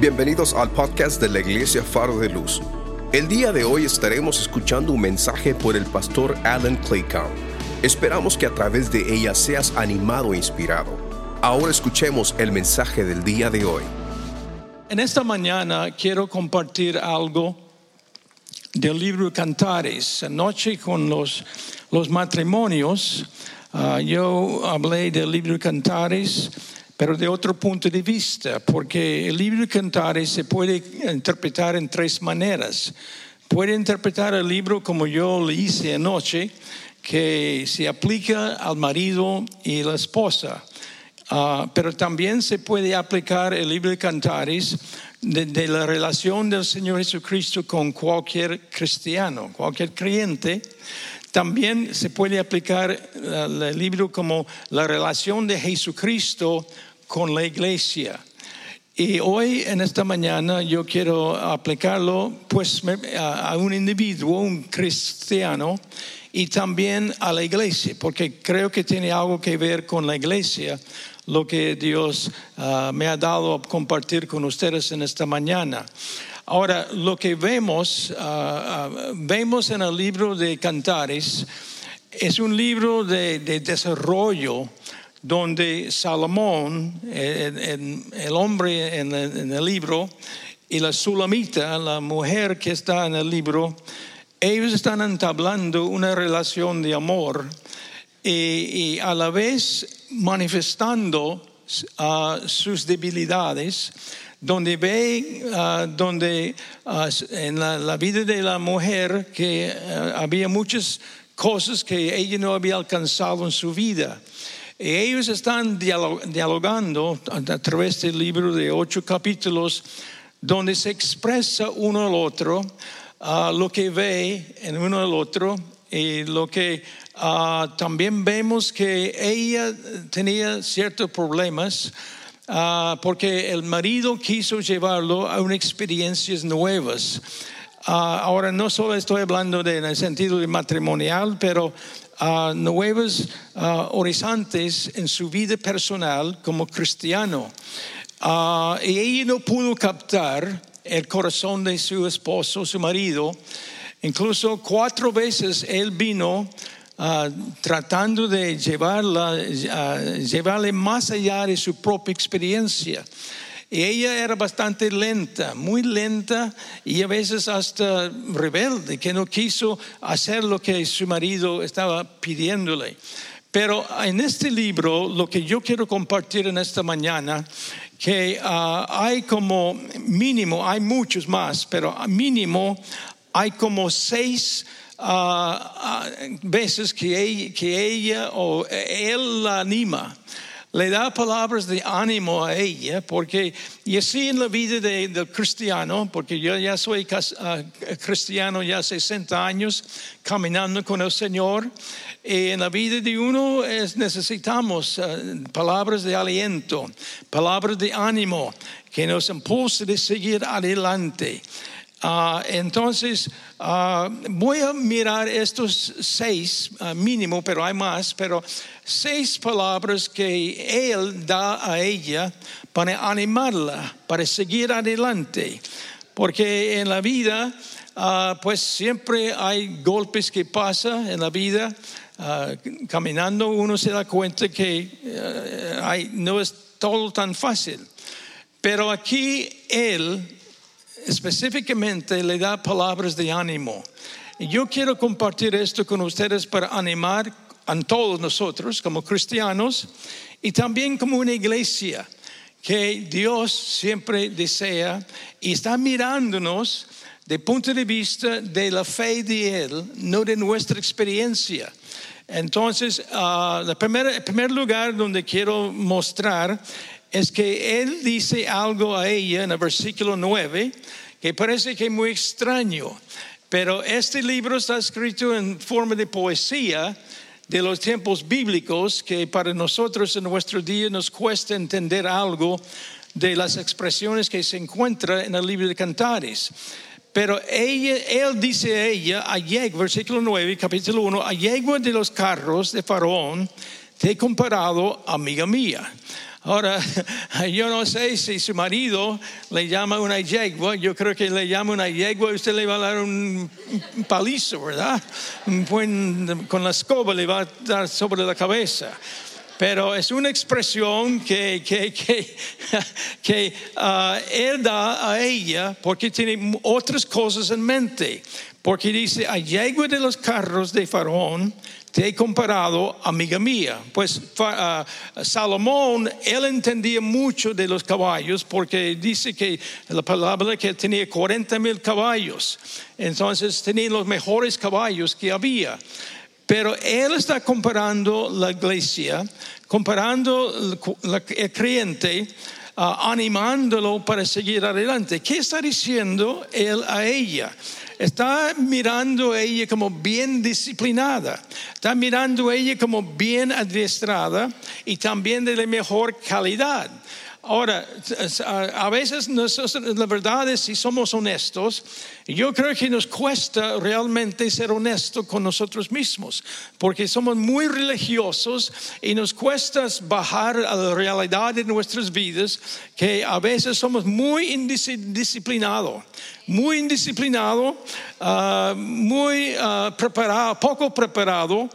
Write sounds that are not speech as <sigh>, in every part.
Bienvenidos al podcast de la Iglesia Faro de Luz. El día de hoy estaremos escuchando un mensaje por el pastor Alan Claycom. Esperamos que a través de ella seas animado e inspirado. Ahora escuchemos el mensaje del día de hoy. En esta mañana quiero compartir algo del libro Cantares. Anoche con los, los matrimonios, ah, yo hablé del libro Cantares pero de otro punto de vista, porque el libro de Cantares se puede interpretar en tres maneras. Puede interpretar el libro como yo le hice anoche, que se aplica al marido y la esposa. Ah, pero también se puede aplicar el libro de Cantares de, de, la relación del Señor Jesucristo con cualquier cristiano, cualquier creyente. También se puede aplicar el libro como la relación de Jesucristo con la iglesia. Y hoy, en esta mañana, yo quiero aplicarlo pues, a un individuo, un cristiano, y también a la iglesia, porque creo que tiene algo que ver con la iglesia, lo que Dios uh, me ha dado a compartir con ustedes en esta mañana. Ahora, lo que vemos, uh, uh, vemos en el libro de Cantares, es un libro de desarrollo donde Salomón, el, hombre en el, libro, y la Sulamita, la mujer que está en el libro, ellos están entablando una relación de amor y, a la vez manifestando uh, sus debilidades, donde ve, uh, donde uh, en la, vida de la mujer que había muchas cosas que ella no había alcanzado en su vida. Ellos están dialogando a través del libro de ocho capítulos donde se expresa uno al otro uh, lo que ve en uno al otro y lo que uh, también vemos que ella tenía ciertos problemas uh, porque el marido quiso llevarlo a unas experiencias nuevas. ahora no solo estoy hablando de, en el sentido de matrimonial, pero uh, nuevos uh, horizontes en su vida personal como cristiano. Uh, y ella no pudo captar el corazón de su esposo, su marido. Incluso cuatro veces él vino Uh, tratando de llevarla, uh, llevarle más allá de su propia experiencia. Y ella era bastante lenta, muy lenta y a veces hasta rebelde, que no quiso hacer lo que su marido estaba pidiéndole. Pero en este libro, lo que yo quiero compartir en esta mañana, que uh, hay como mínimo, hay muchos más, pero mínimo hay como seis uh, uh, veces que ella, que ella o él la anima le da palabras de ánimo a ella, porque y así en la vida del cristiano, porque yo ya soy uh, cristiano ya 60 años caminando con el Señor, y en la vida de uno es, necesitamos uh, palabras de aliento, palabras de ánimo que nos impulsen de seguir adelante. Uh, entonces, uh, voy a mirar estos seis, uh, mínimo, pero hay más, pero seis palabras que Él da a ella para animarla, para seguir adelante. Porque en la vida, pues siempre hay golpes que pasan en la vida. caminando uno se da cuenta que hay, no es todo tan fácil. Pero aquí Él específicamente le da palabras de ánimo. Yo quiero compartir esto con ustedes para animar a todos nosotros como cristianos y también como una iglesia que Dios siempre desea y está mirándonos de punto de vista de la fe de Él, no de nuestra experiencia. Entonces, uh, el primer lugar donde quiero mostrar es que él dice algo a ella en el versículo 9 que parece que es muy extraño, pero este libro está escrito en forma de poesía de los tiempos bíblicos que para nosotros en nuestro día nos cuesta entender algo de las expresiones que se encuentran en el libro de Cantares. Pero ella, él dice a ella, a versículo 9, capítulo 1, a yegua de los carros de Faraón, te he comparado, amiga mía. Ahora, <laughs> yo no sé si su marido le llama una yegua, yo creo que le llama una yegua usted le va a dar un palizo, ¿verdad? con la escoba le va a dar sobre la cabeza pero es una expresión que, que, que, <laughs> que uh, él da a ella porque tiene otras cosas en mente. Porque dice, a yegua de los carros de Faraón te he comparado, amiga mía. Pues uh, Salomón, él entendía mucho de los caballos porque dice que la palabra que tenía 40 mil caballos. Entonces tenía los mejores caballos que había. Pero él está comparando la iglesia, comparando el creyente, uh, animándolo para seguir adelante. ¿Qué está diciendo él a ella? Está mirando a ella como bien disciplinada, está mirando a ella como bien adiestrada y también de la mejor calidad. Ahora, a veces la verdad es, si somos honestos, yo creo que nos cuesta realmente ser honestos con nosotros mismos, porque somos muy religiosos y nos cuesta bajar a la realidad de nuestras vidas, que a veces somos muy indisciplinados, muy indisciplinados, ah, muy uh, preparado, poco preparado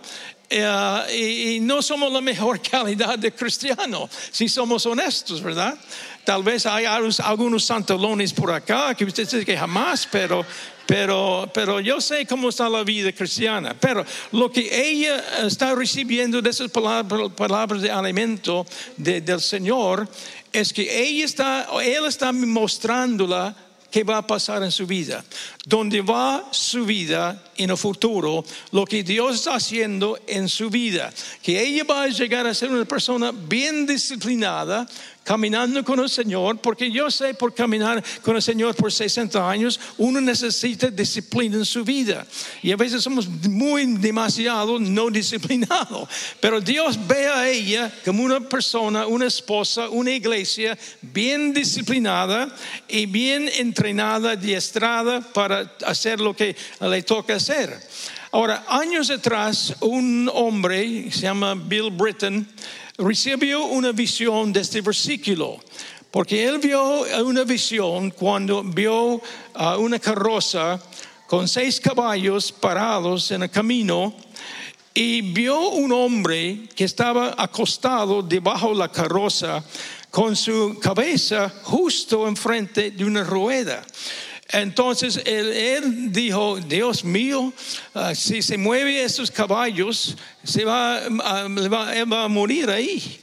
eh, y, no somos la mejor <laughs> calidad de cristiano, si somos honestos, ¿verdad? Tal vez hay algunos santalones por acá que usted dice que jamás, pero, pero, pero yo sé cómo está la vida cristiana. Pero lo que ella está recibiendo de esas palabras, palabras de alimento del Señor es que ella está, él está mostrándola qué va a pasar en su vida, dónde va su vida en el futuro, lo que Dios está haciendo en su vida, que ella va a llegar a ser una persona bien disciplinada, caminando con el Señor, porque yo sé por caminar con el Señor por 60 años, uno necesita disciplina en su vida. Y a veces somos muy demasiado no disciplinados. Pero Dios ve a ella como una persona, una esposa, una iglesia bien disciplinada y bien entrenada, adiestrada para hacer lo que le toca hacer. Ahora, años atrás, un hombre, se llama Bill Britton, recibió una visión de este versículo, porque él vio una visión cuando vio una carroza con seis caballos parados en el camino y vio un hombre que estaba acostado debajo de la carroza con su cabeza justo enfrente de una rueda. Entonces él, dijo, Dios mío, ah, si se mueven esos caballos, se va, ah, va, a morir ahí.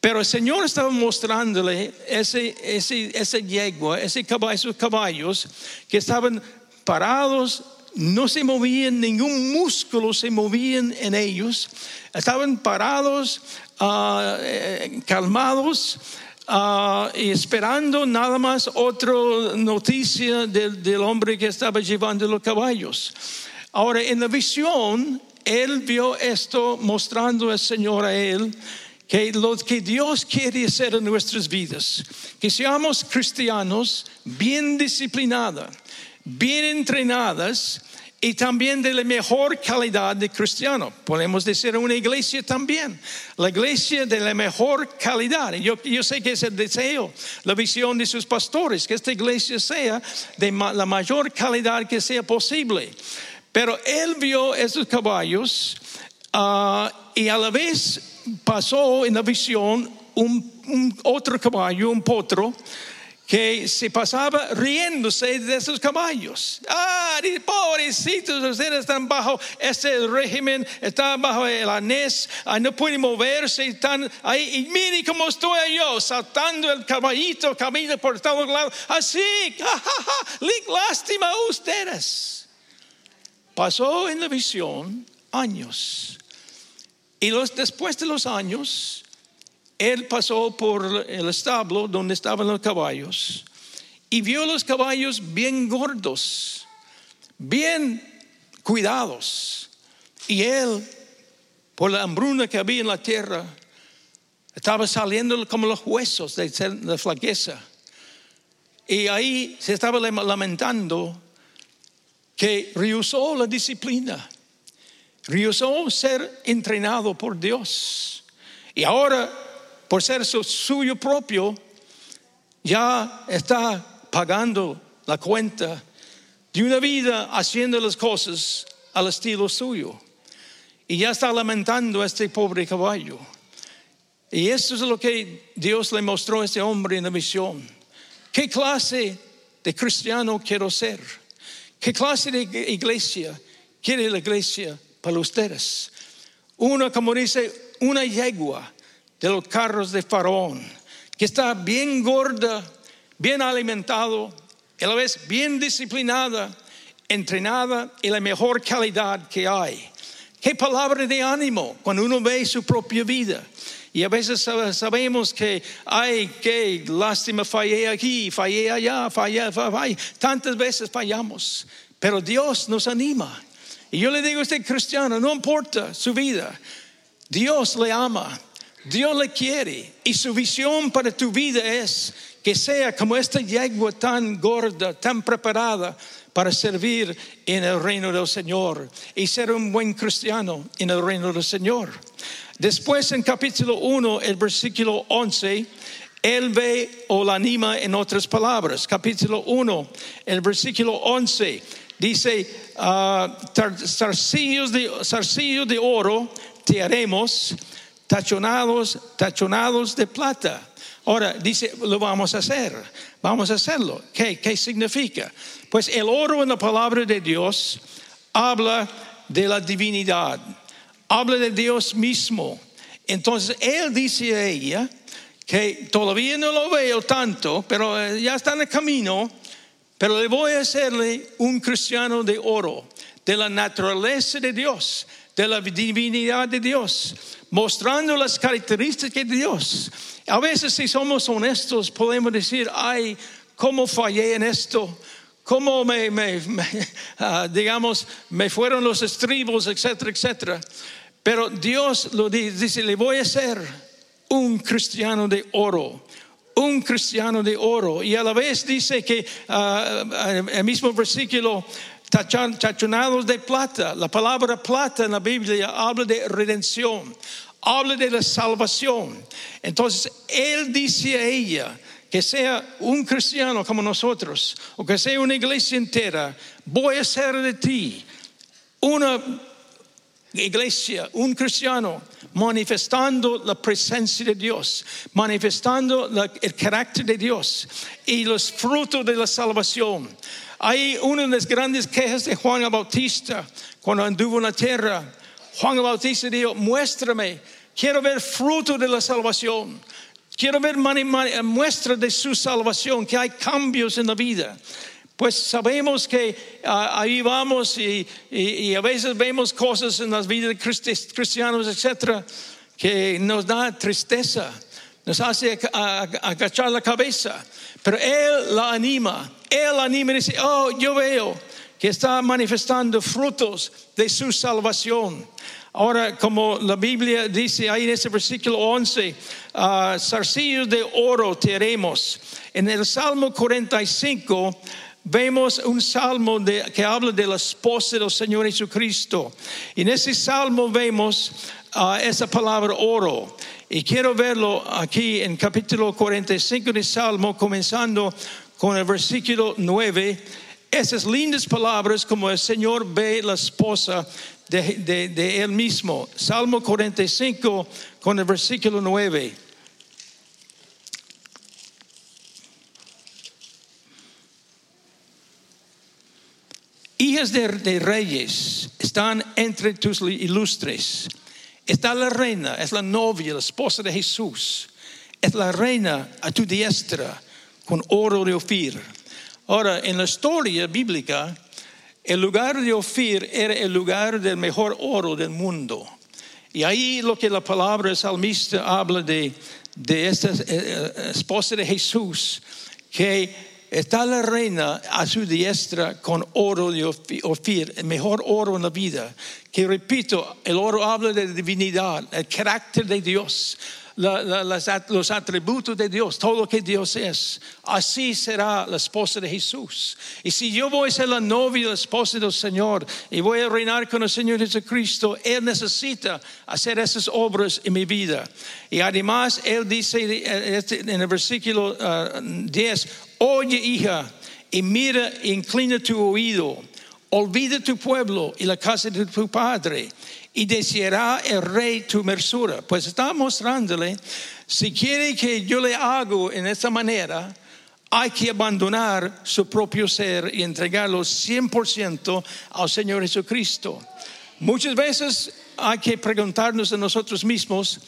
Pero el Señor estaba mostrándole ese, ese, ese yegua, ese esos caballos que estaban parados, no se movían, ningún músculo se movían en ellos, estaban parados, ah, eh, calmados Ah, y esperando nada más otra noticia del, hombre que estaba llevando los caballos. Ahora, en la visión, él vio esto mostrando al Señor a él que lo que Dios quiere hacer en nuestras vidas, que seamos cristianos bien disciplinados, bien entrenadas y también de la mejor calidad de cristiano. Podemos decir una iglesia también, la iglesia de la mejor calidad. Yo, yo sé que es el deseo, la visión de sus pastores, que esta iglesia sea de la mayor calidad que sea posible. Pero él vio esos caballos ah, y a la vez pasó en la visión un otro caballo, un potro que se pasaba riéndose de esos caballos. Ah, pobrecitos, ustedes están bajo ese régimen, están bajo el anés, ah, no pueden moverse, están ahí. Y mire cómo estoy yo, saltando el caballito, camino por todos lados, así, <laughs> lástima a ustedes. Pasó en la visión años. Y después de los años, él pasó por el establo donde estaban los caballos y vio los caballos bien gordos, bien cuidados. Y él, por la hambruna que había en la tierra, estaba saliendo como los huesos de la flaqueza. Y ahí se estaba lamentando que rehusó la disciplina, rehusó ser entrenado por Dios. Y ahora por ser su- suyo propio, ya está pagando la cuenta de una vida haciendo las cosas al estilo suyo. Y ya está lamentando a este pobre caballo. Y esto es lo que Dios le mostró a este hombre en la visión. ¿Qué clase de cristiano quiero ser? ¿Qué clase de iglesia quiere la iglesia para ustedes? Una, como dice, una yegua de los carros de Faraón, que está bien gorda, bien alimentado, a la vez bien disciplinada, entrenada y la mejor calidad que hay. Qué palabra de ánimo cuando uno ve su propia vida. Y a veces sab- sabemos que, ay, qué lástima, fallé aquí, fallé allá, fallé, fallé. Tantas veces fallamos, pero Dios nos anima. Y yo le digo a este cristiano, no importa su vida, Dios le ama, Dios le quiere. Y su visión para tu vida es que sea como esta yegua tan gorda, tan preparada para servir en el reino del Señor y ser un buen cristiano en el reino del Señor. Después en capítulo 1, el versículo 11, él ve o la anima en otras palabras. Capítulo 1, el versículo 11, dice, tar- zarcillos de, de oro te haremos, tachonados, tachonados de plata. Ahora dice, lo vamos a hacer, vamos a hacerlo. ¿Qué, qué significa? Pues el oro en la palabra de Dios habla de la divinidad, habla de Dios mismo. Entonces él dice a ella que todavía no lo veo tanto, pero eh, ya está en el camino, pero le voy a hacerle un cristiano de oro, de la naturaleza de Dios, de la divinidad de Dios, mostrando las características de Dios. A veces si somos honestos podemos decir, ay, ¿cómo fallé en esto? ¿Cómo me, me- <laughs> ah, digamos, me fueron los estribos, etcétera, etcétera? Pero Dios lo dice, dice, le voy a hacer un cristiano de oro, un cristiano de oro. Y a la vez dice que ah, el mismo versículo, tachonados de plata, la palabra plata en la Biblia habla de redención, habla de la salvación. Entonces, Él dice a ella, que sea un cristiano como nosotros, o que sea una iglesia entera, voy a hacer de ti una iglesia, un cristiano, manifestando la presencia de Dios, manifestando el carácter de Dios y los frutos de la salvación. Hay una de las grandes quejas de Juan Bautista cuando anduvo en la tierra. Juan Bautista dijo, muéstrame, quiero ver fruto de la salvación. Quiero ver mani- muestra de su salvación, que hay cambios en la vida. Pues sabemos que ah, ahí vamos y, a veces vemos cosas en las vidas de cristi- cristianos, etcétera, que nos da tristeza, nos hace agachar la cabeza. Pero Él la anima, Él anima y dice, oh, yo veo que está manifestando frutos de su salvación. Ahora, como la Biblia dice ahí en ese versículo 11, ah, zarcillos de oro te haremos. En el Salmo 45 vemos un salmo de- que habla de la esposa del Señor Jesucristo. Y en ese salmo vemos ah, esa palabra oro. Y quiero verlo aquí en capítulo 45 del Salmo, comenzando con el versículo 9. Esas lindas palabras como el Señor ve la esposa de, de- de Él mismo. Salmo 45 con el versículo 9. Hijas de, de reyes están entre tus ilustres. Está la reina, es la novia, la esposa de Jesús. Es la reina a tu diestra con oro de Ofir. Ahora, en la historia bíblica, el lugar de Ofir era el lugar del mejor oro del mundo. Y ahí lo que la palabra salmista habla de, de esta eh, eh, esposa de Jesús, que está la reina a su diestra con oro de Ofi- Ofir, el mejor oro en la vida. Que repito, el oro habla de divinidad, el carácter de Dios, los atributos de Dios, todo lo que Dios es. Así será la esposa de Jesús. Y si yo voy a ser la novia, la esposa del Señor, y voy a reinar con el Señor Jesucristo, Él necesita hacer esas obras en mi vida. Y además, Él dice eh, este, en el versículo ah, 10, oye hija, y mira, inclina tu oído. Olvida tu pueblo y la casa de tu padre y deseará el rey tu mersura. Pues está mostrándole, si quiere que yo le hago en esta manera, hay que abandonar su propio ser y entregarlo 100% al Señor Jesucristo. Muchas veces hay que preguntarnos a nosotros mismos,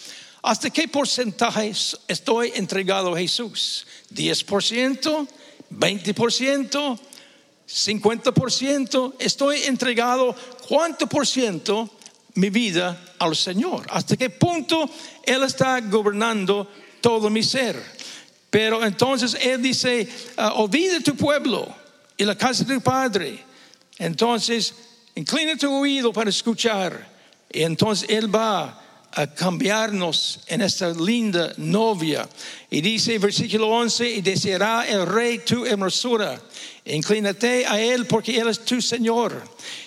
¿hasta qué porcentaje estoy entregado a Jesús? ¿10%? ¿20%? 50%, estoy entregado cuánto por ciento mi vida al Señor. Hasta qué punto Él está gobernando todo mi ser. Pero entonces Él dice, ah, olvida tu pueblo y la casa de tu padre. Entonces, inclina tu oído para escuchar. Y entonces Él va a cambiarnos en esta linda novia. Y dice versículo 11, y deseará el rey tu hermosura. Inclínate a él porque él es tu Señor.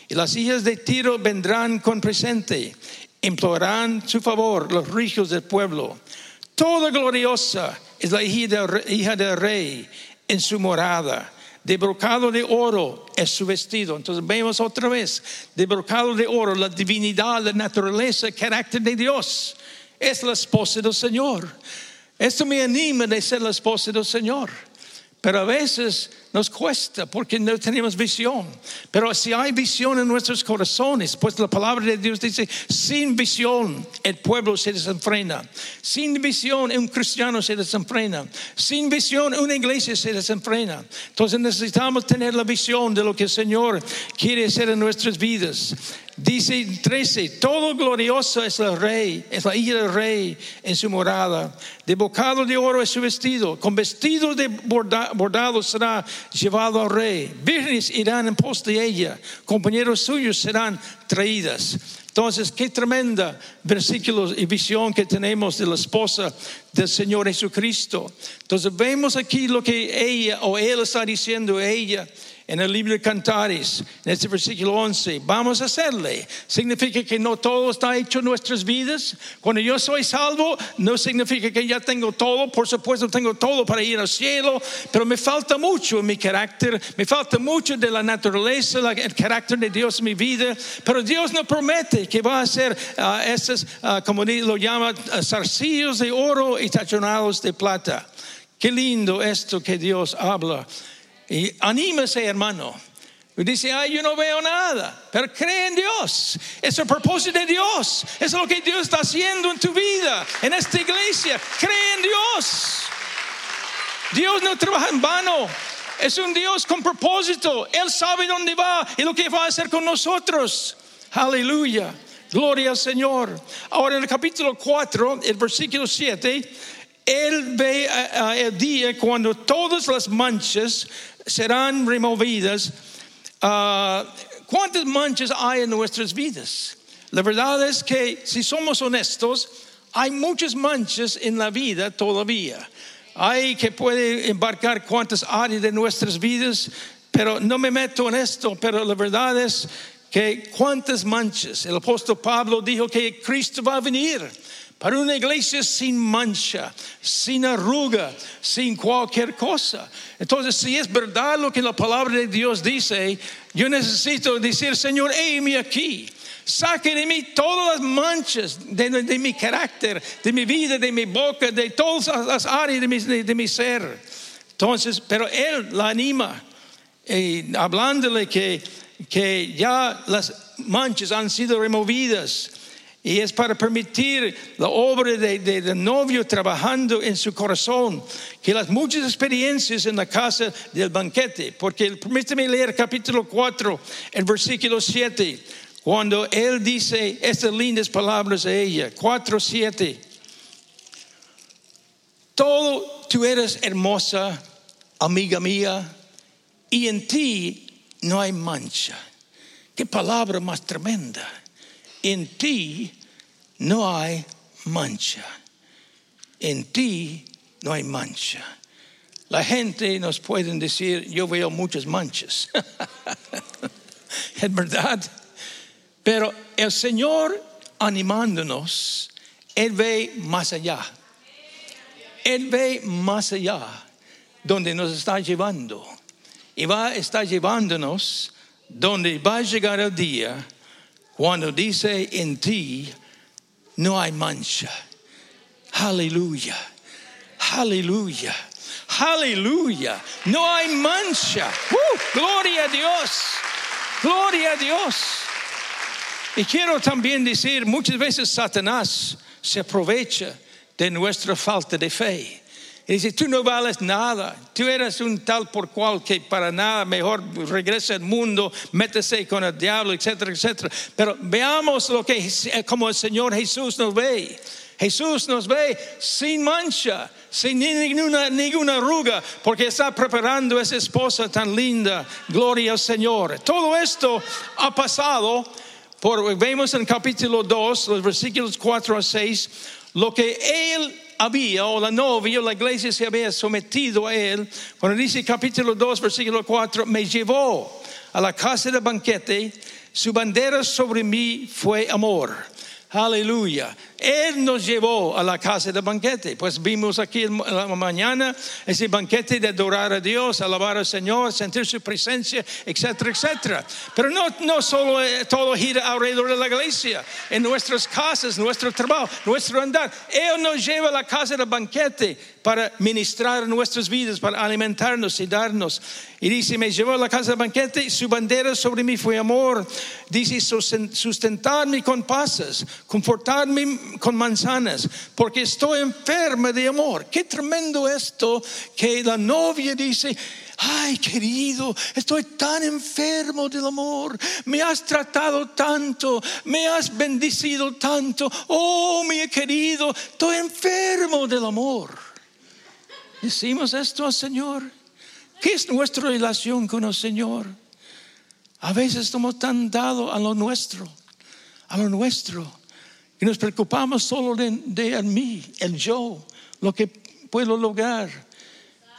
Y las hijas de Tiro vendrán con presente, implorarán su favor los ricos del pueblo. Toda gloriosa es la hija del, hija del rey en su morada. De brocado de oro es su vestido. Entonces vemos otra vez, de brocado de oro, la divinidad, la naturaleza, el carácter de Dios. Es la esposa del Señor. Esto me anima de ser la esposa del Señor. Pero a veces nos cuesta porque no tenemos visión. Pero si hay visión en nuestros corazones, pues la palabra de Dios dice, sin visión el pueblo se desenfrena. Sin visión un cristiano se desenfrena. Sin visión una iglesia se desenfrena. Entonces necesitamos tener la visión de lo que el Señor quiere hacer en nuestras vidas. Dice 13, todo glorioso es el rey, es la hija del rey en su morada. De bocado de oro es su vestido, con vestido de borda- bordado será llevado al rey. Vírgenes irán en pos de ella, compañeros suyos serán traídas. Entonces, qué tremenda versículos y visión que tenemos de la esposa del Señor Jesucristo. Entonces, vemos aquí lo que ella o él está diciendo a ella en el libro de Cantares, en este versículo 11, vamos a hacerle. Significa que no todo está hecho en nuestras vidas. Cuando yo soy salvo, no significa que ya tengo todo. Por supuesto, tengo todo para ir al cielo, pero me falta mucho en mi carácter, me falta mucho de la naturaleza, el carácter de Dios en mi vida. Pero Dios no promete que va a hacer ah, esas, ah, como lo llama, ah, zarcillos de oro y tachonados de plata. Qué lindo esto que Dios habla. Y anímese, hermano. Y dice, ay, yo no veo nada, pero cree en Dios. Es el propósito de Dios. Es lo que Dios está haciendo en tu vida, en esta iglesia. Cree en Dios. Dios no trabaja en vano. Es un Dios con propósito. Él sabe dónde va y lo que va a hacer con nosotros. Aleluya. Gloria al Señor. Ahora en el capítulo 4, el versículo 7, Él ve a- a el día cuando todas las manchas serán removidas. Ah, ¿Cuántas manchas hay en nuestras vidas? La verdad es que si somos honestos, hay muchas manchas en la vida todavía. Hay que puede embarcar cuántas áreas de nuestras vidas, pero no me meto en esto, pero la verdad es que cuántas manchas. El apóstol Pablo dijo que Cristo va a venir para una iglesia sin mancha, sin arruga, sin cualquier cosa. Entonces, si es verdad lo que la palabra de Dios dice, yo necesito decir, Señor, heme aquí. Saque de mí todas las manchas de, mi carácter, de mi vida, de mi boca, de todas las áreas de mi, de- de mi ser. Entonces, pero Él la anima, y hablándole que, que ya las manchas han sido removidas. Y es para permitir la obra de, de- del novio trabajando en su corazón, que las muchas experiencias en la casa del banquete, porque permíteme leer capítulo 4, el versículo 7, cuando él dice estas lindas palabras a ella, 4, 7. Todo tú eres hermosa, amiga mía, y en ti no hay mancha. Qué palabra más tremenda. En ti no hay mancha. en ti no hay mancha. La gente nos puede decir, yo veo muchas manchas. <laughs> es verdad. Pero el Señor animándonos, Él ve más allá. Él ve más allá donde nos está llevando. Y va a estar llevándonos donde va a llegar el día cuando dice en ti no hay mancha. Aleluya. Aleluya. Aleluya. No hay mancha. Uh, gloria a Dios. Gloria a Dios. Y quiero también decir, muchas veces Satanás se aprovecha de nuestra falta de fe. Y dice, tú no vales nada, tú eres un tal por cual que para nada, mejor regresa al mundo, métese con el diablo, etcétera, etcétera. Pero veamos lo que como el Señor Jesús nos ve. Jesús nos ve sin mancha, sin ninguna, ninguna arruga, porque está preparando a esa esposa tan linda. Gloria al Señor. Todo esto ha pasado, por, vemos en capítulo 2, los versículos 4 a 6, lo que Él había, o la novia, o la iglesia se había sometido a él, cuando dice capítulo 2, versículo 4, me llevó a la casa de banquete, su bandera sobre mí fue amor. Aleluya. Él nos llevó a la casa de banquete. Pues vimos aquí en la mañana ese banquete de adorar a Dios, alabar al Señor, sentir su presencia, etcétera, etcétera. Pero no, no solo eh, todo gira alrededor de la iglesia, en nuestras casas, nuestro trabajo, nuestro andar. Él nos lleva a la casa de banquete para ministrar nuestras vidas, para alimentarnos y darnos. Y dice, me llevó a la casa de banquete, su bandera sobre mí fue amor. Dice, sustentarme con pasas, confortarme con manzanas, porque estoy enferma de amor. Qué tremendo esto que la novia dice, ay querido, estoy tan enfermo del amor, me has tratado tanto, me has bendecido tanto, oh mi querido, estoy enfermo del amor. Decimos esto al Señor. ¿Qué es nuestra relación con el Señor? A veces estamos tan dados a lo nuestro, a lo nuestro y nos preocupamos solo de, de mí, el yo, lo que puedo lograr.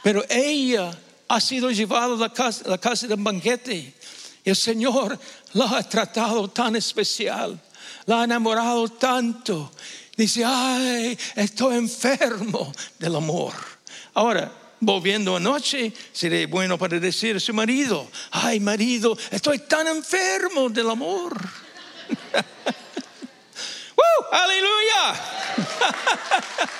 Pero ella ha sido llevada a la casa, la casa de banquete. El Señor la ha tratado tan especial, la ha enamorado tanto. Dice, ay, estoy enfermo del amor. Ahora, volviendo anoche, sería bueno para decir a su marido, ay marido, estoy tan enfermo del amor. <laughs> aleluya. <laughs>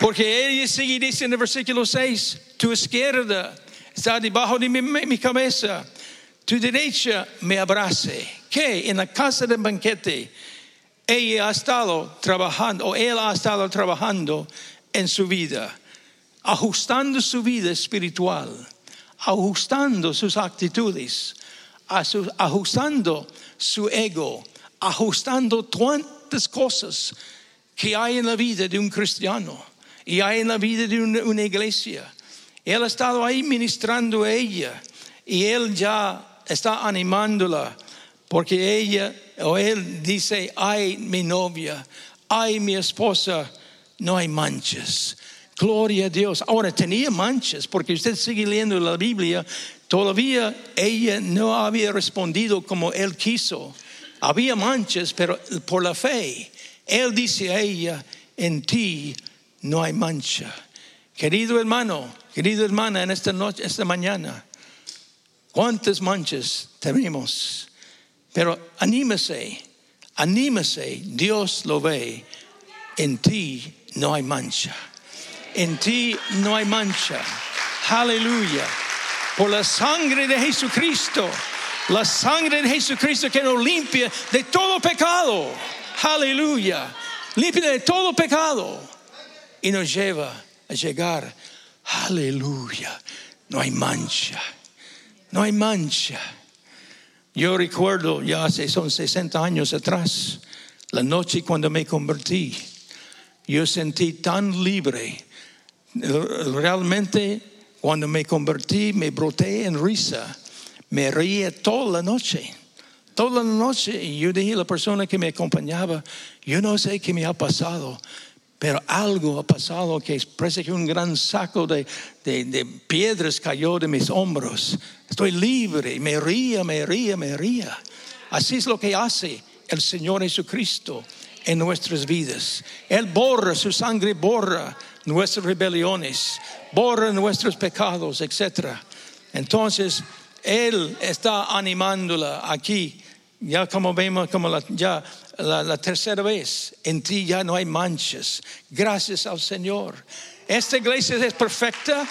Porque ella sigue diciendo en el versículo 6, tu izquierda está debajo de mi, cabeza, tu derecha me abrace. Que en la casa del banquete ella ha estado trabajando, o él ha estado trabajando en su vida, ajustando su vida espiritual, ajustando sus actitudes, ajustando su ego, ajustando tantas cosas que hay en la vida de un cristiano y hay en la vida de una, iglesia. Él ha estado ahí ministrando a ella y él ya está animándola porque ella o él dice, ay mi novia, ay mi esposa, no hay manchas. Gloria a Dios. Ahora tenía manchas porque usted sigue leyendo la Biblia Todavía ella no había respondido como él quiso. Había manchas, pero por la fe. Él dice a ella, en ti no hay mancha. Querido hermano, querida hermana, en esta noche, esta mañana, ¿cuántas manchas tenemos? Pero anímese, anímese, Dios lo ve. En ti no hay mancha. En ti no hay mancha. Aleluya por la sangre de Jesucristo. La sangre de Jesucristo que nos limpia de todo pecado. Aleluya. Limpia de todo pecado. Y nos lleva a llegar. Aleluya. No hay mancha. No hay mancha. Yo recuerdo ya hace son 60 años atrás, la noche cuando me convertí, yo sentí tan libre. Realmente cuando me convertí, me broté en risa. Me reía toda la noche. toda la noche. Y yo dije a la persona que me acompañaba, yo no sé qué me ha pasado, pero algo ha pasado que parece que un gran saco de, de, de piedras cayó de mis hombros. Estoy libre, me ría, me ría, me ría. Así es lo que hace el Señor Jesucristo en nuestras vidas. Él borra, su sangre borra nuestras rebeliones, borra nuestros pecados, etc. Entonces, Él está animándola aquí, ya como vemos, como la, ya la, tercera vez, en ti ya no hay manchas, gracias al Señor. ¿Esta iglesia es perfecta?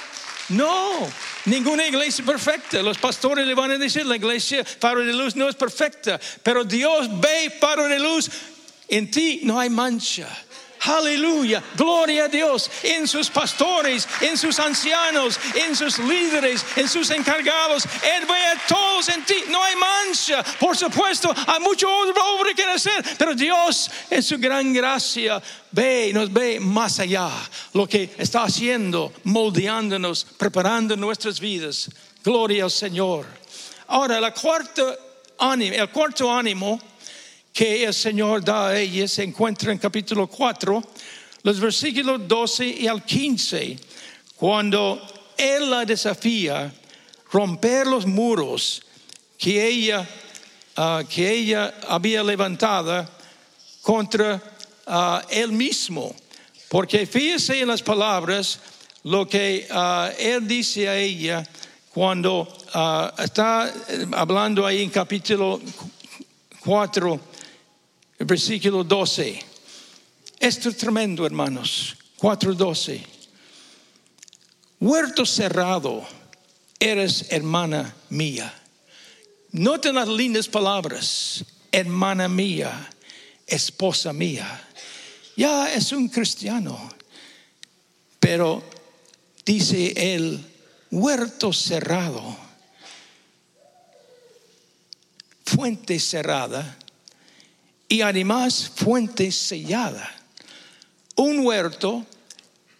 No, ninguna iglesia es perfecta. Los pastores le van a decir, la iglesia Faro de Luz no es perfecta, pero Dios ve Faro de Luz, en ti no hay mancha. Aleluya, gloria a Dios en sus pastores, en sus ancianos, en sus líderes, en sus encargados. Él ve a todos en ti, no hay mancha. Por supuesto, hay mucho obra que hacer, pero Dios en su gran gracia ve, nos ve más allá lo que está haciendo, moldeándonos, preparando nuestras vidas. Gloria al Señor. Ahora, el cuarto ánimo que el Señor da a ella se encuentra en capítulo 4, los versículos 12 y al 15, cuando Él la desafía romper los muros que ella, uh, que ella había levantado contra uh, Él mismo. Porque fíjese en las palabras lo que uh, Él dice a ella cuando está hablando ahí en capítulo 4 versículo 12. Esto es tremendo, hermanos. 4.12. Huerto cerrado, eres hermana mía. Noten las lindas palabras. Hermana mía, esposa mía. Ya es un cristiano. Pero dice él, huerto cerrado, fuente cerrada y además fuente sellada. Un huerto,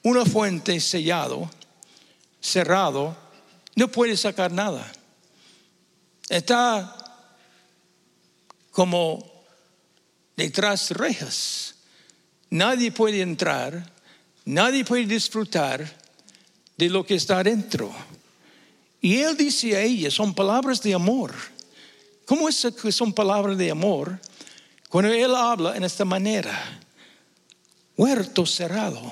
una fuente sellado, cerrado, no puede sacar nada. Está como detrás de rejas. Nadie puede entrar, nadie puede disfrutar de lo que está adentro. Y él dice a ella, son palabras de amor. ¿Cómo es que son palabras de amor? Cuando Él habla en esta manera, huerto cerrado,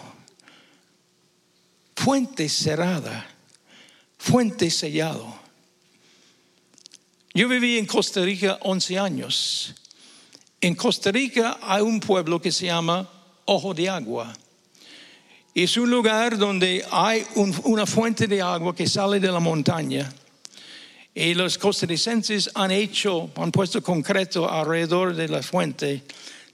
fuente cerrada, fuente sellado. Yo viví en Costa Rica 11 años. En Costa Rica hay un pueblo que se llama Ojo de Agua. Es un lugar donde hay una fuente de agua que sale de la montaña y los costarricenses han hecho, han puesto concreto alrededor de la fuente,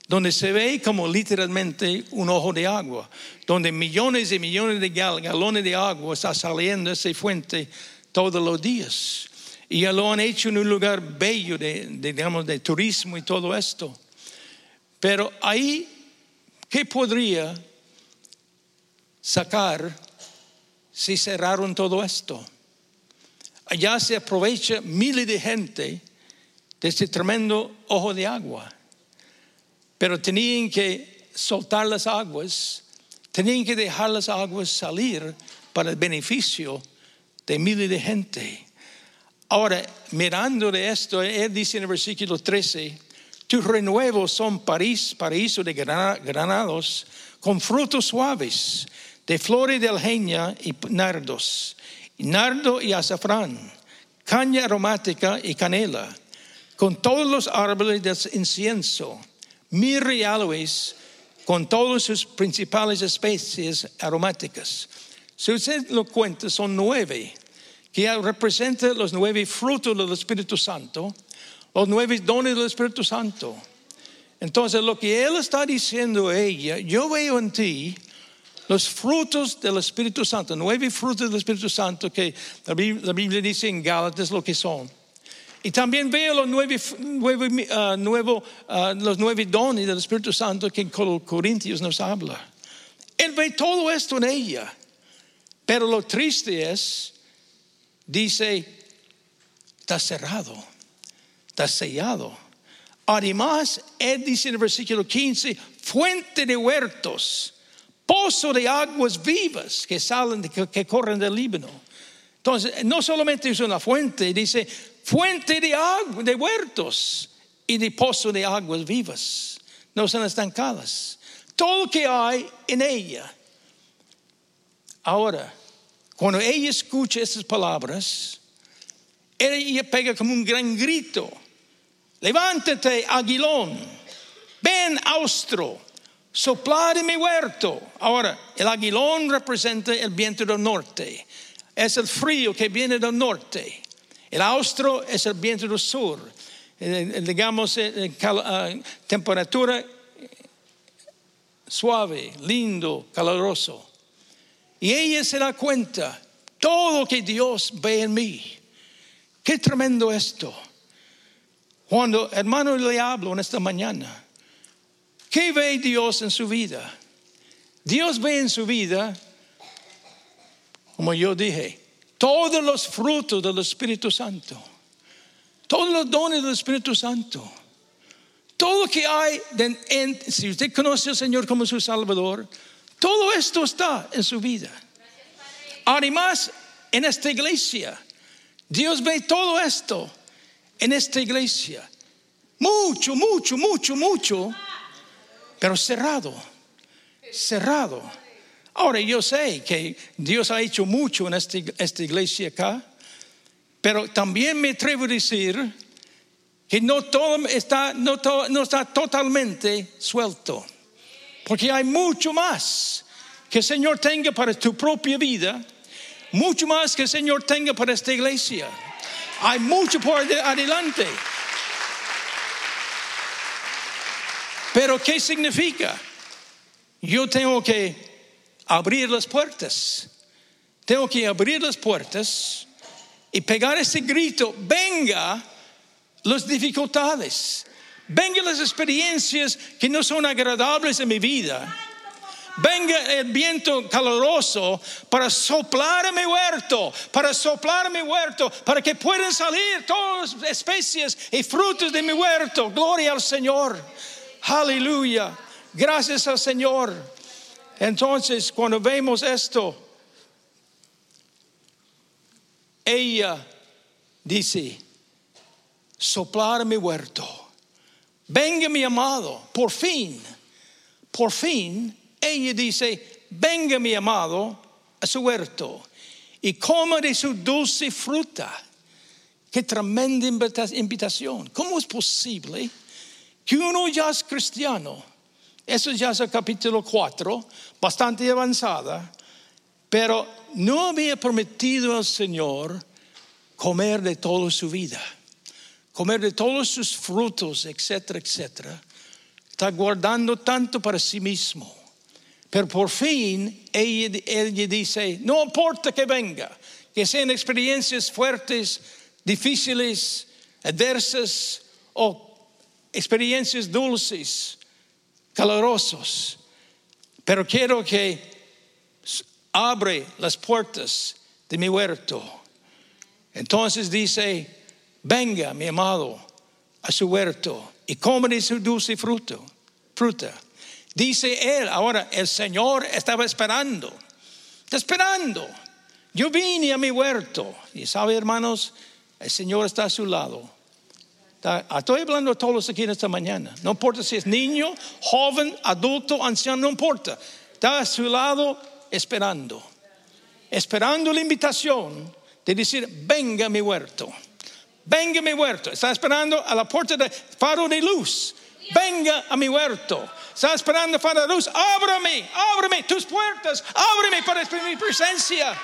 donde se ve como literalmente un ojo de agua, donde millones y millones de galones de agua está saliendo de esa fuente todos los días. Y ya lo han hecho en un lugar bello de, digamos, de turismo y todo esto. Pero ahí, ¿qué podría sacar si cerraron todo esto? Allá se aprovecha miles de gente de este tremendo ojo de agua. Pero tenían que soltar las aguas, tenían que dejar las aguas salir para el beneficio de miles de gente. Ahora, mirando de esto, él dice en el versículo 13, tus renuevos son París, paraíso de granados, con frutos suaves, de flores de algeña y nardos nardo y azafrán, caña aromática y canela, con todos los árboles de incienso, mirra y aloes, con todas sus principales especies aromáticas. Si usted lo cuenta, son nueve, que representan los nueve frutos del Espíritu Santo, los nueve dones del Espíritu Santo. Entonces, lo que Él está diciendo a ella, yo veo en ti los frutos del Espíritu Santo, nueve frutos del Espíritu Santo que la Biblia, dice en Gálatas lo que son. Y también veo los nueve, ah, ah, los nueve dones del Espíritu Santo que en Corintios nos habla. Él ve todo esto en ella. Pero lo triste es, dice, está cerrado, está sellado, Además, Él dice en el versículo 15, fuente de huertos, pozo de aguas vivas que salen, que, corren del Líbano. Entonces, no solamente es una fuente, dice fuente de agua, de huertos y de pozo de aguas vivas. No son estancadas. Todo lo que hay en ella. Ahora, cuando ella escucha estas palabras, ella pega como un gran grito. Levántate, aguilón. Ven, austro. Soplar en mi huerto. Ahora, el aguilón representa el viento del norte es el frío que viene del norte. El austro es el viento del sur. digamos, ah, temperatura suave, lindo, caloroso. Y ella se da cuenta, todo que Dios ve en mí. Qué tremendo esto. Cuando hermano le hablo en esta mañana, ¿qué ve Dios en su vida? Dios ve en su vida como yo dije, todos los frutos del Espíritu Santo, todos los dones del Espíritu Santo, todo lo que hay, en, si usted conoce al Señor como su Salvador, todo esto está en su vida. Además, en esta iglesia, Dios ve todo esto en esta iglesia. Mucho, mucho, mucho, mucho, pero cerrado, cerrado. Ahora yo sé que Dios ha hecho mucho en esta, iglesia acá, pero también me atrevo a decir que no todo está, no, no está totalmente suelto, porque hay mucho más que el Señor tenga para tu propia vida, mucho más que el Señor tenga para esta iglesia. Hay mucho por adelante. Pero ¿qué significa? Yo tengo que abrir las puertas. Tengo que abrir las puertas y pegar ese grito, venga las dificultades, venga las experiencias que no son agradables en mi vida. Venga el viento caloroso para soplar mi huerto, para soplar mi huerto, para que puedan salir todas las especies y frutos de mi huerto. Gloria al Señor. Aleluya. Gracias al Señor. Entonces, cuando vemos esto, ella dice, soplar mi huerto. Venga mi amado, por fin, por fin, ella dice, venga mi amado a su huerto y coma de su dulce fruta. Qué tremenda invitación. ¿Cómo es posible que uno ya es cristiano? Eso ya es el capítulo 4, bastante avanzada, pero no había prometido al Señor comer de toda su vida, comer de todos sus frutos, etcétera, etcétera. Está guardando tanto para sí mismo. Pero por fin ella, ella dice, no importa que venga, que sean experiencias fuertes, difíciles, adversas o experiencias dulces calorosos, pero quiero que abre las puertas de mi huerto. Entonces dice, venga mi amado a su huerto y come de su dulce fruto, fruta. Dice él, ahora el Señor estaba esperando, está esperando. Yo vine a mi huerto y sabe hermanos, el Señor está a su lado. Estoy hablando a todos aquí en esta mañana. No importa si es niño, joven, adulto, anciano, no importa. Está a su lado esperando. Esperando la invitación de decir, venga mi huerto. Venga mi huerto. Está esperando a la puerta de faro de luz. Venga a mi huerto. Está esperando faro de luz. Ábrame, ábrame tus puertas. Ábrame para mi presencia.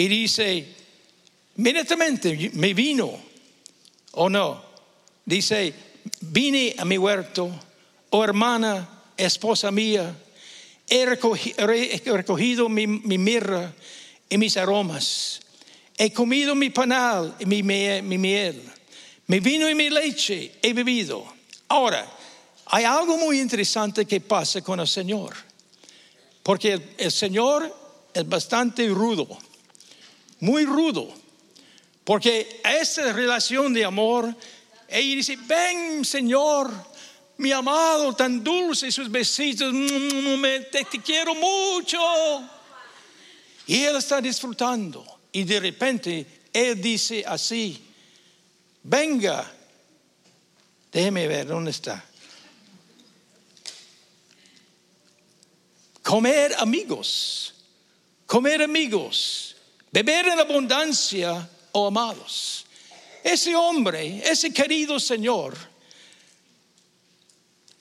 Y dice, inmediatamente me vino, o no, dice, vine a mi huerto, oh hermana, esposa mía, he recogido, mi, mirra y mis aromas, he comido mi panal y mi, mi miel, mi vino y mi leche he bebido. Ahora, hay algo muy interesante que pasa con el Señor, porque el Señor es bastante rudo, muy rudo, porque esa relación de amor, ella dice, ven Señor, mi amado, tan dulce, sus besitos, mm, te, te quiero mucho. Y él está disfrutando. Y de repente él dice así, venga, déjeme ver dónde está. Comer amigos, comer amigos, beber en abundancia, oh amados. Ese hombre, ese querido Señor,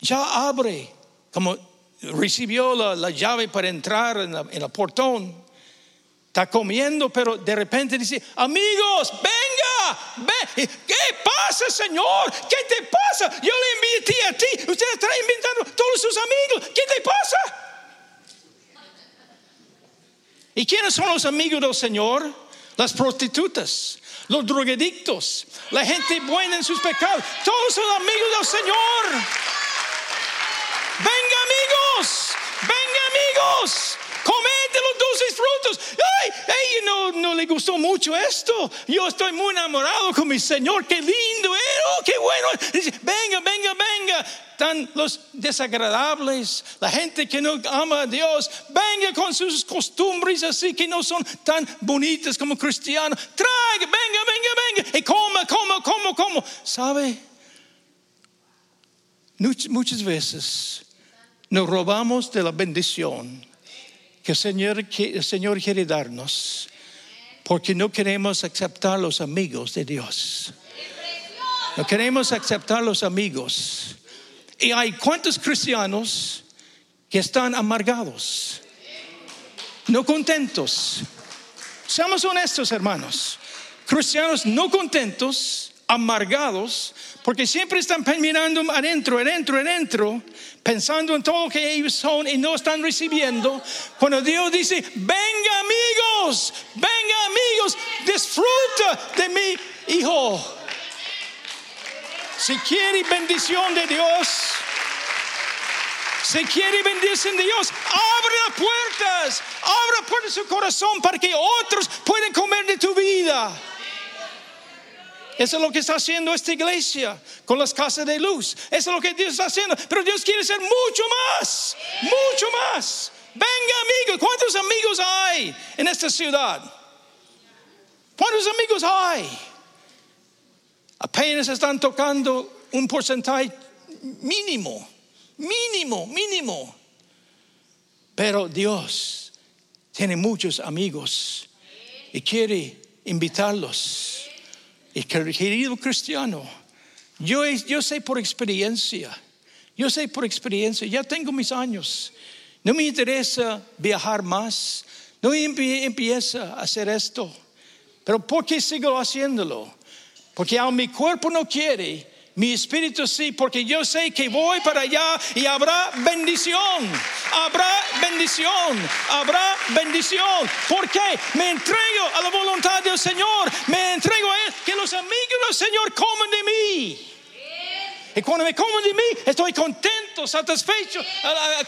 ya abre, como recibió la, llave para entrar en, el portón, está comiendo, pero de repente dice, amigos, venga, ven. ¿qué pasa, Señor? ¿Qué te pasa? Yo le invité a ti, usted está invitando a todos sus amigos, ¿qué te pasa? ¿Y quiénes son los amigos del Señor? Las prostitutas, los drogadictos, la gente buena en sus pecados, todos son amigos del Señor. Venga amigos, venga amigos, comed de los dulces Ay, ay no, no le gustó mucho esto. Yo estoy muy enamorado con mi Señor. Qué lindo, eh, oh, qué bueno. venga, venga, venga. Están los desagradables, la gente que no ama a Dios. Venga con sus costumbres así que no son tan bonitas como cristianos. Traiga, venga, venga, venga. Y coma, coma, coma, coma. ¿Sabe? Muchas veces nos robamos de la bendición que Señor, Señor quiere darnos porque no queremos aceptar los amigos de Dios. No queremos aceptar los amigos. Y hay cuantos cristianos que están amargados, no contentos. Seamos honestos, hermanos. Cristianos no contentos, amargados, porque siempre están mirando adentro, adentro, adentro, pensando en todo lo que ellos son y no están recibiendo. Cuando Dios dice, venga amigos, venga amigos, disfruta de mi hijo. Si quiere bendición de Dios, si quiere bendición de Dios, abre las puertas, abre puertas su corazón para que otros puedan comer de tu vida. Eso es lo que está haciendo esta iglesia con las casas de luz. Eso es lo que Dios está haciendo. Pero Dios quiere hacer mucho más, mucho más. Venga amigos, ¿cuántos amigos hay en esta ciudad? ¿Cuántos amigos hay? Apenas están tocando un porcentaje mínimo, mínimo, mínimo. Pero Dios tiene muchos amigos y quiere invitarlos. Y querido cristiano, yo, yo sé por experiencia, yo sé por experiencia, ya tengo mis años, no me interesa viajar más, no empieza a hacer esto, pero ¿por qué sigo haciéndolo? Porque aún mi cuerpo no quiere, mi espíritu sí, porque yo sé que voy para allá y habrá bendición, habrá bendición, habrá bendición. Porque me entrego a la voluntad del Señor, me entrego a Él, que los amigos del Señor coman de mí. Y cuando me comen de mí, estoy contento, satisfecho,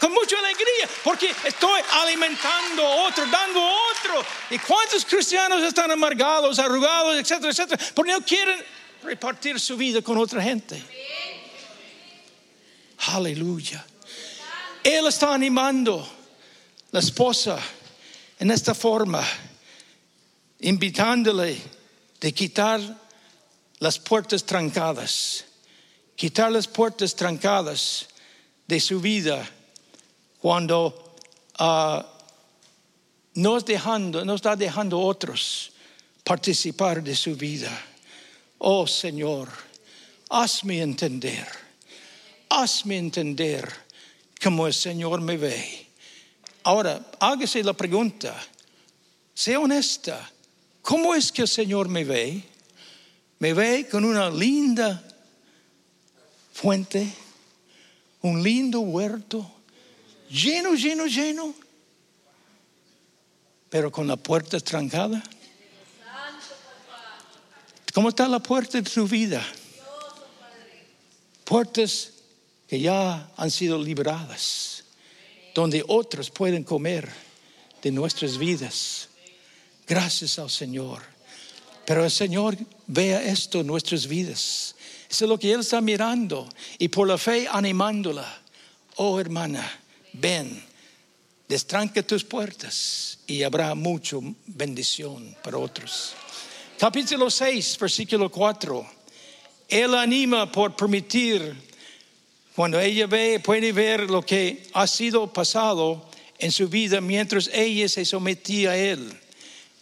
con mucha alegría, porque estoy alimentando a otro, dando a otro. ¿Y cuántos cristianos están amargados, arrugados, etcétera, etcétera? Porque no quieren repartir su vida con otra gente. Aleluya. Él está animando la esposa en esta forma, invitándole de quitar las puertas trancadas, quitar las puertas trancadas de su vida cuando nos, dejando, nos está dejando otros participar de su vida. Oh Señor, hazme entender, hazme entender como el Señor me ve. Ahora, hágase la pregunta, sea honesta, ¿cómo es que el Señor me ve? Me ve con una linda fuente, un lindo huerto, lleno, lleno, lleno, pero con la puerta trancada. ¿Cómo está la puerta de tu vida? Puertas que ya han sido libradas, donde otros pueden comer de nuestras vidas. Gracias al Señor. Pero el Señor vea esto en nuestras vidas. Es lo que Él está mirando y por la fe animándola. Oh hermana, ven, destranca tus puertas y habrá mucha bendición para otros. Capítulo 6, versículo 4. Él anima por permitir, cuando ella ve, puede ver lo que ha sido pasado en su vida mientras ella se sometía a Él.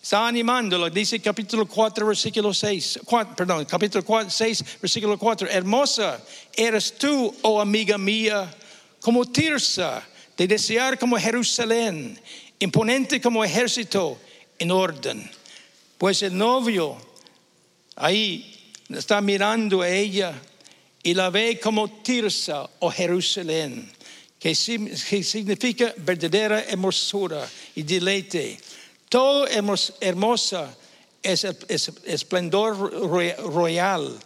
Está animándola, dice capítulo 4, versículo 6, perdón, capítulo 4, 6, versículo 4. Hermosa eres tú, oh amiga mía, como Tirsa, de desear como Jerusalén, imponente como ejército en orden. Pues el novio ahí está mirando a ella y la ve como Tirsa o Jerusalén, que significa verdadera hermosura y deleite. Todo hermosa es esplendor royal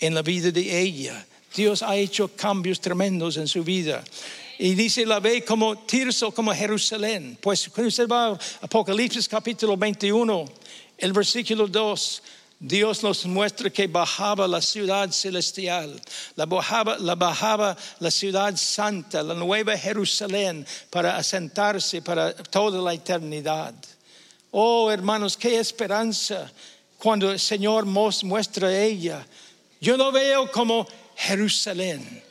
en la vida de ella. Dios ha hecho cambios tremendos en su vida. Y dice, la ve como Tirso, como Jerusalén. Pues cuando usted va a Apocalipsis capítulo 21, el versículo 2, Dios nos muestra que bajaba la ciudad celestial, la bajaba, la bajaba la ciudad santa, la nueva Jerusalén, para asentarse para toda la eternidad. Oh, hermanos, qué esperanza cuando el Señor nos muestra ella. Yo no veo como Jerusalén,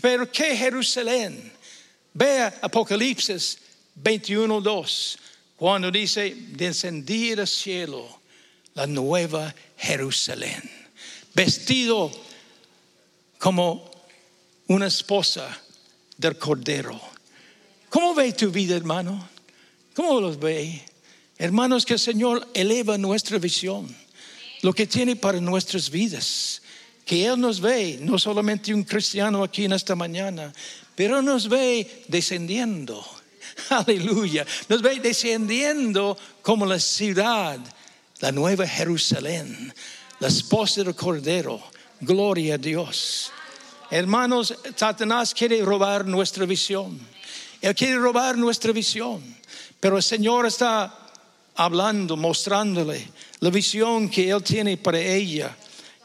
pero ¿qué Jerusalén? Vea Apocalipsis 21.2, cuando dice, descendí del cielo la nueva Jerusalén, vestido como una esposa del Cordero. ¿Cómo ve tu vida, hermano? ¿Cómo los ve? Hermanos, que el Señor eleva nuestra visión, lo que tiene para nuestras vidas. Que Él nos ve, no solamente un cristiano aquí en esta mañana, pero nos ve descendiendo. <laughs> Aleluya. Nos ve descendiendo como la ciudad, la nueva Jerusalén, la esposa del Cordero. Gloria a Dios. Hermanos, Satanás quiere robar nuestra visión. Él quiere robar nuestra visión. Pero el Señor está hablando, mostrándole la visión que Él tiene para ella,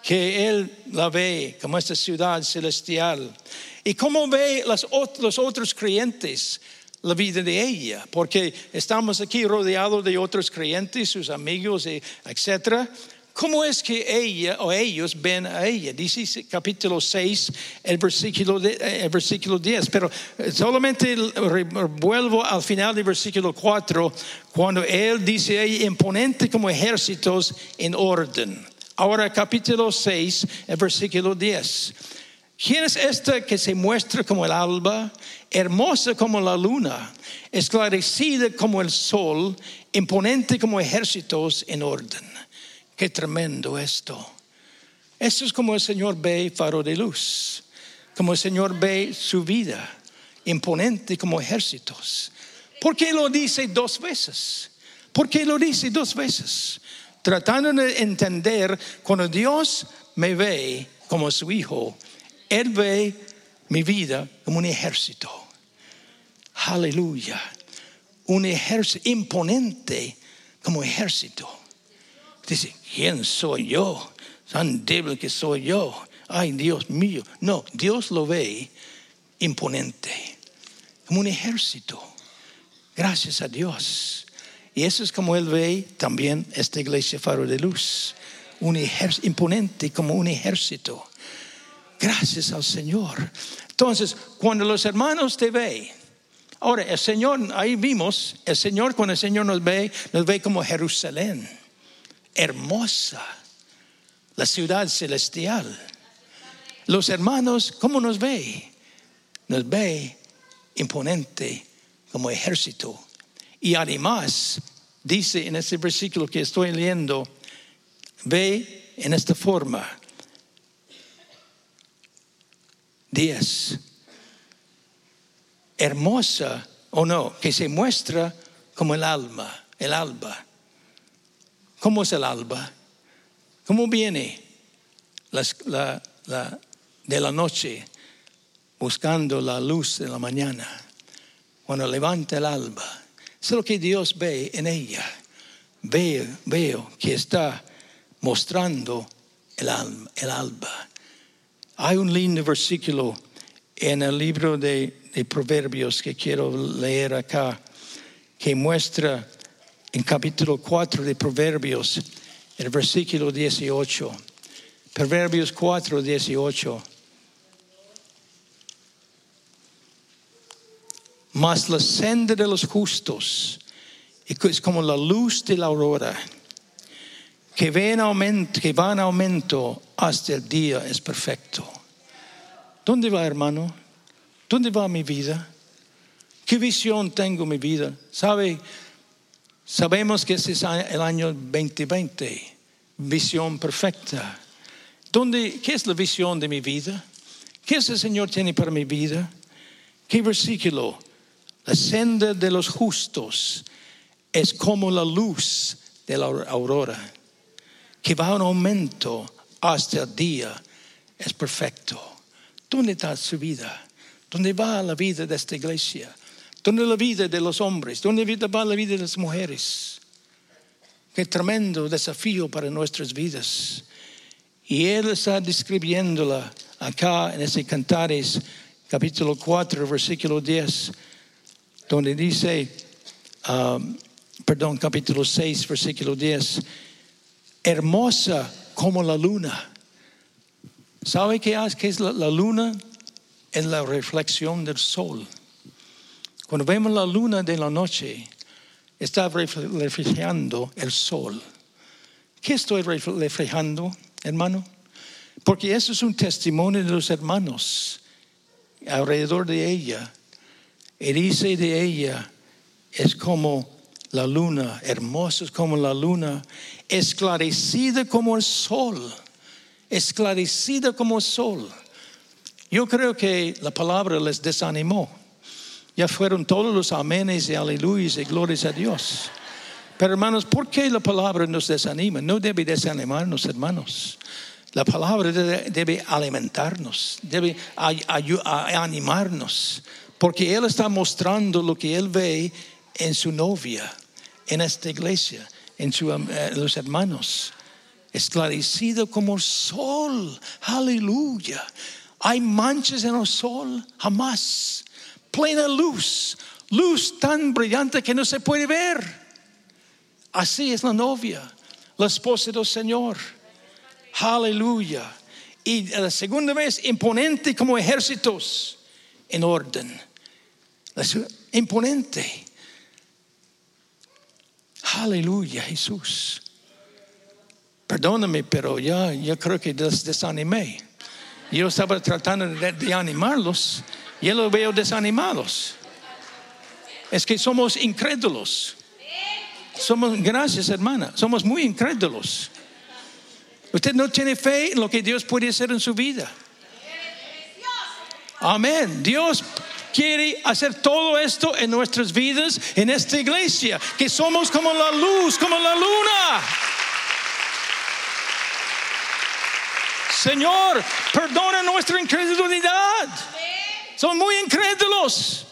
que Él la ve como esta ciudad celestial. Y cómo ve los otros creyentes la vida de ella, porque estamos aquí rodeados de otros creyentes, sus amigos, etcétera. ¿Cómo es que ella o ellos ven a ella? Dice capítulo 6, el versículo, el versículo 10, pero eh, solamente vuelvo al final del versículo 4, cuando él dice ella, imponente como ejércitos en orden. Ahora capítulo 6, el versículo 10. ¿Quién es esta que se muestra como el alba, hermosa como la luna, esclarecida como el sol, imponente como ejércitos en orden? Qué tremendo esto. Esto es como el Señor ve faro de luz, como el Señor ve su vida, imponente como ejércitos. ¿Por qué lo dice dos veces? ¿Por qué lo dice dos veces? Tratando de entender cuando Dios me ve como su hijo, Él ve mi vida como un ejército. Aleluya. Un ejército imponente como ejército. Dice, ¿quién soy yo? Tan débil que soy yo. Ay, Dios mío. No, Dios lo ve imponente, como un ejército. Gracias a Dios. Y eso es como Él ve también esta iglesia Faro de Luz. Un ejército imponente como un ejército. Gracias al Señor. Entonces, cuando los hermanos te ven, ahora el Señor, ahí vimos, el Señor cuando el Señor nos ve, nos ve como Jerusalén hermosa, la ciudad celestial. Los hermanos, ¿cómo nos ve? Nos ve imponente como ejército. Y además, dice en este versículo que estoy leyendo, ve en esta forma. 10. Hermosa o no, que se muestra como el alma, el alba. ¿Cómo es el alba? ¿Cómo viene de la noche buscando la luz de la mañana? Cuando levanta el alba, Es lo que Dios ve en ella. Veo, veo que está mostrando el alma, el alba. Hay un lindo versículo en el libro de, de Proverbios que quiero leer acá, que muestra en capítulo 4 de Proverbios, el versículo 18. Proverbios 4, 18. Mas la senda de los justos es como la luz de la aurora, que, va en aumento, que va en aumento hasta el día es perfecto. ¿Dónde va, hermano? ¿Dónde va mi vida? ¿Qué visión tengo mi vida? ¿Sabe? Sabemos que este es el año 2020, visión perfecta. ¿Dónde, ¿Qué es la visión de mi vida? ¿Qué es el Señor tiene para mi vida? ¿Qué versículo? La senda de los justos es como la luz de la aurora, que va en aumento hasta el día, es perfecto. ¿Dónde está su vida? ¿Dónde va la vida de esta iglesia? ¿Dónde la vida de los hombres? ¿Dónde va la vida de las mujeres? Qué tremendo desafío para nuestras vidas. Y él está describiéndola acá en ese Cantares, capítulo 4, versículo 10 donde dice, um, perdón, capítulo 6, versículo 10, hermosa como la luna. ¿Sabe qué es la, la luna? Es la reflexión del sol. Cuando vemos la luna de la noche, está reflejando el sol. ¿Qué estoy reflejando, hermano? Porque eso es un testimonio de los hermanos alrededor de ella y dice de ella, es como la luna, hermosa como la luna, esclarecida como el sol, esclarecida como el sol. Yo creo que la palabra les desanimó. Ya fueron todos los amenes y aleluyas y glorias a Dios. Pero hermanos, ¿por qué la palabra nos desanima? No debe desanimarnos, hermanos. La palabra debe, alimentarnos, debe animarnos. Porque Él está mostrando lo que Él ve en su novia, en esta iglesia, en eh, los hermanos. Esclarecido como sol. Aleluya. Hay manchas en el sol, jamás. Plena luz. Luz tan brillante que no se puede ver. Así es la novia, la esposa del Señor. Aleluya. Y la segunda vez, imponente como ejércitos en orden imponente. Aleluya, Jesús. Perdóname, pero ya, ya creo que desanimé. Yo estaba tratando de, animarlos y yo los veo desanimados. Es que somos incrédulos. Somos, gracias hermana, somos muy incrédulos. Usted no tiene fe en lo que Dios puede hacer en su vida. Amén. Dios quiere hacer todo esto en nuestras vidas, en esta iglesia, que somos como la luz, como la luna. Señor, perdona nuestra incredulidad. Son muy incrédulos.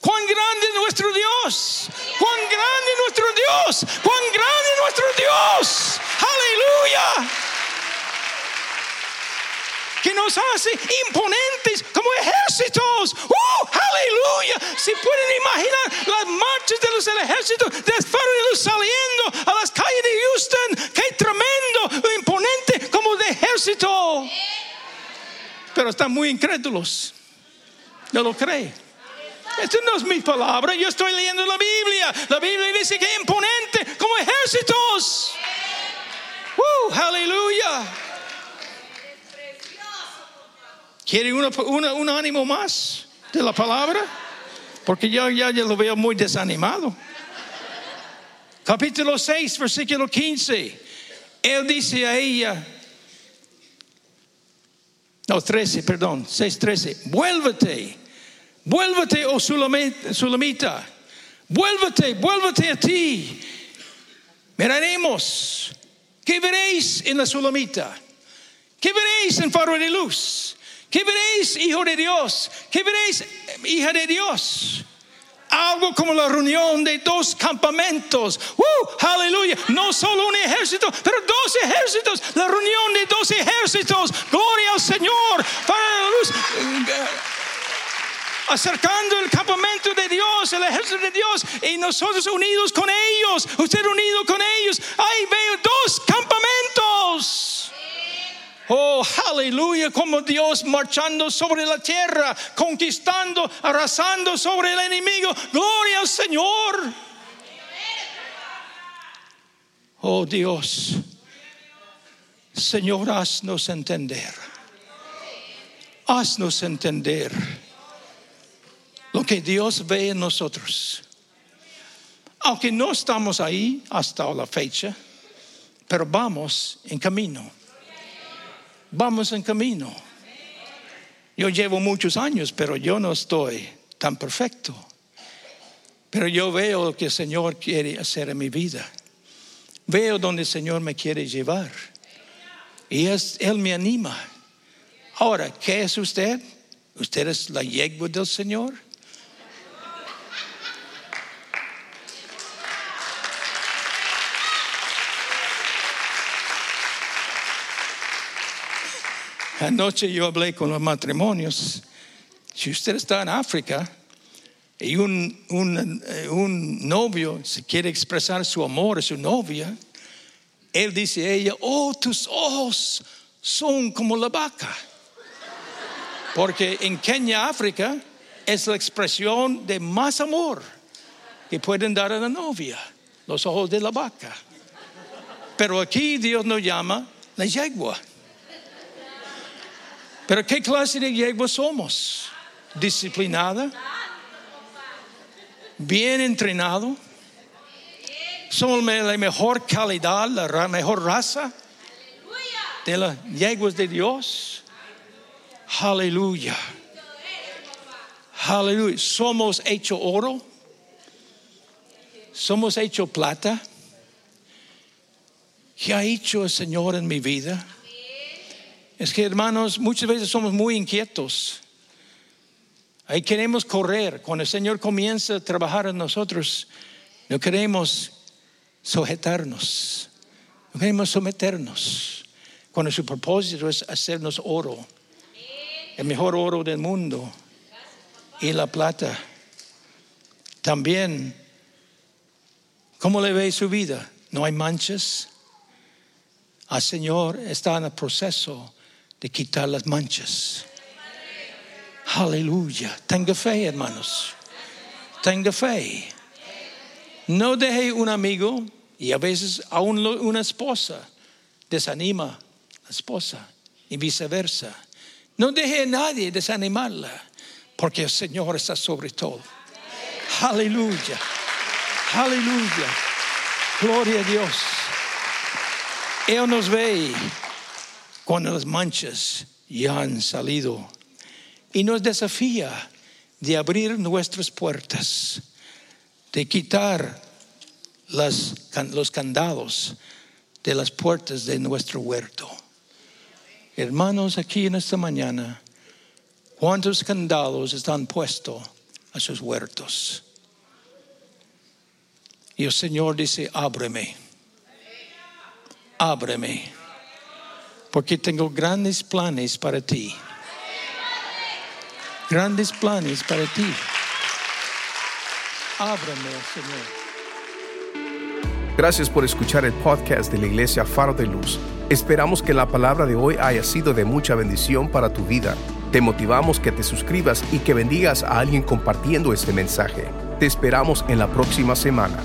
Cuán grande es nuestro Dios. Cuán grande es nuestro Dios. Cuán grande es nuestro Dios. Aleluya que nos hace imponentes como ejércitos. ¡Uh! ¡Aleluya! Si pueden imaginar las marchas de los ejércitos de Luz saliendo a las calles de Houston. ¡Qué tremendo! Imponente como de ejército. Pero están muy incrédulos. No lo cree. Esto no es mi palabra, yo estoy leyendo la Biblia. La Biblia dice que imponente como ejércitos. ¡Uh! ¡Aleluya! ¿Quiere un ánimo más de la palabra? Porque yo ya, ya lo veo muy desanimado. Capítulo 6, versículo 15. Él dice a ella, no, 13, perdón, 6, 13. Vuélvete, vuélvete, oh Sulamita, vuélvete, vuélvete a ti. Miraremos, ¿qué veréis en la Sulamita? ¿Qué veréis en Faro de Luz? ¿Qué veréis, hijo de Dios? ¿Qué veréis, hija de Dios? algo como la reunión de dos campamentos. ¡Uh! Aleluya. No solo un ejército, pero dos ejércitos. La reunión de dos ejércitos. Gloria al Señor. Para la luz. Acercando el campamento de Dios, el ejército de Dios, y nosotros unidos con ellos, usted unido con ellos. Ahí veo dos campamentos. Oh, aleluya, como Dios marchando sobre la tierra, conquistando, arrasando sobre el enemigo. Gloria al Señor. Oh Dios, Señor, haznos entender. Haznos entender lo que Dios ve en nosotros. Aunque no estamos ahí hasta la fecha, pero vamos en camino vamos en camino. Yo llevo muchos años, pero yo no estoy tan perfecto. Pero yo veo lo que el Señor quiere hacer en mi vida. Veo donde el Señor me quiere llevar. Y es, Él me anima. Ahora, ¿qué es usted? ¿Usted es la yegua del Señor? Anoche yo hablé con los matrimonios. Si usted está en África y un, un, eh, un novio se quiere expresar su amor a su novia, él dice a ella, oh, tus ojos son como la vaca. Porque en Kenia, África, es la expresión de más amor que pueden dar a la novia, los ojos de la vaca. Pero aquí Dios nos llama la yegua. Pero ¿qué clase de yegua somos? Disciplinada, bien entrenado. Somos la mejor calidad, la mejor raza de las yeguas de Dios. Aleluya. Aleluya. Somos hecho oro. Somos hecho plata. ¿Qué ha hecho el Señor en mi vida? Es que hermanos, muchas veces somos muy inquietos. Ahí queremos correr. Cuando el Señor comienza a trabajar en nosotros, no queremos sujetarnos, no queremos someternos. Cuando su propósito es hacernos oro, el mejor oro del mundo y la plata. También, ¿cómo le ve su vida? No hay manchas. El Señor está en el proceso de quitar las manchas. Aleluya. Tenga fe, hermanos. Tenga fe. No deje un amigo y a veces aún una esposa desanima a la esposa y viceversa. No deje a nadie desanimarla porque el Señor está sobre todo. Aleluya. Aleluya. Gloria a Dios. Él nos ve cuando las manchas ya han salido y nos desafía de abrir nuestras puertas, de quitar los candados de las puertas de nuestro huerto. Hermanos, aquí en esta mañana, ¿cuántos candados están puestos a sus huertos? Y el Señor dice, ábreme, ábreme porque tengo grandes planes para ti. Grandes planes para ti. Ábrame, Señor. Gracias por escuchar el podcast de la Iglesia Faro de Luz. Esperamos que la palabra de hoy haya sido de mucha bendición para tu vida. Te motivamos que te suscribas y que bendigas a alguien compartiendo este mensaje. Te esperamos en la próxima semana.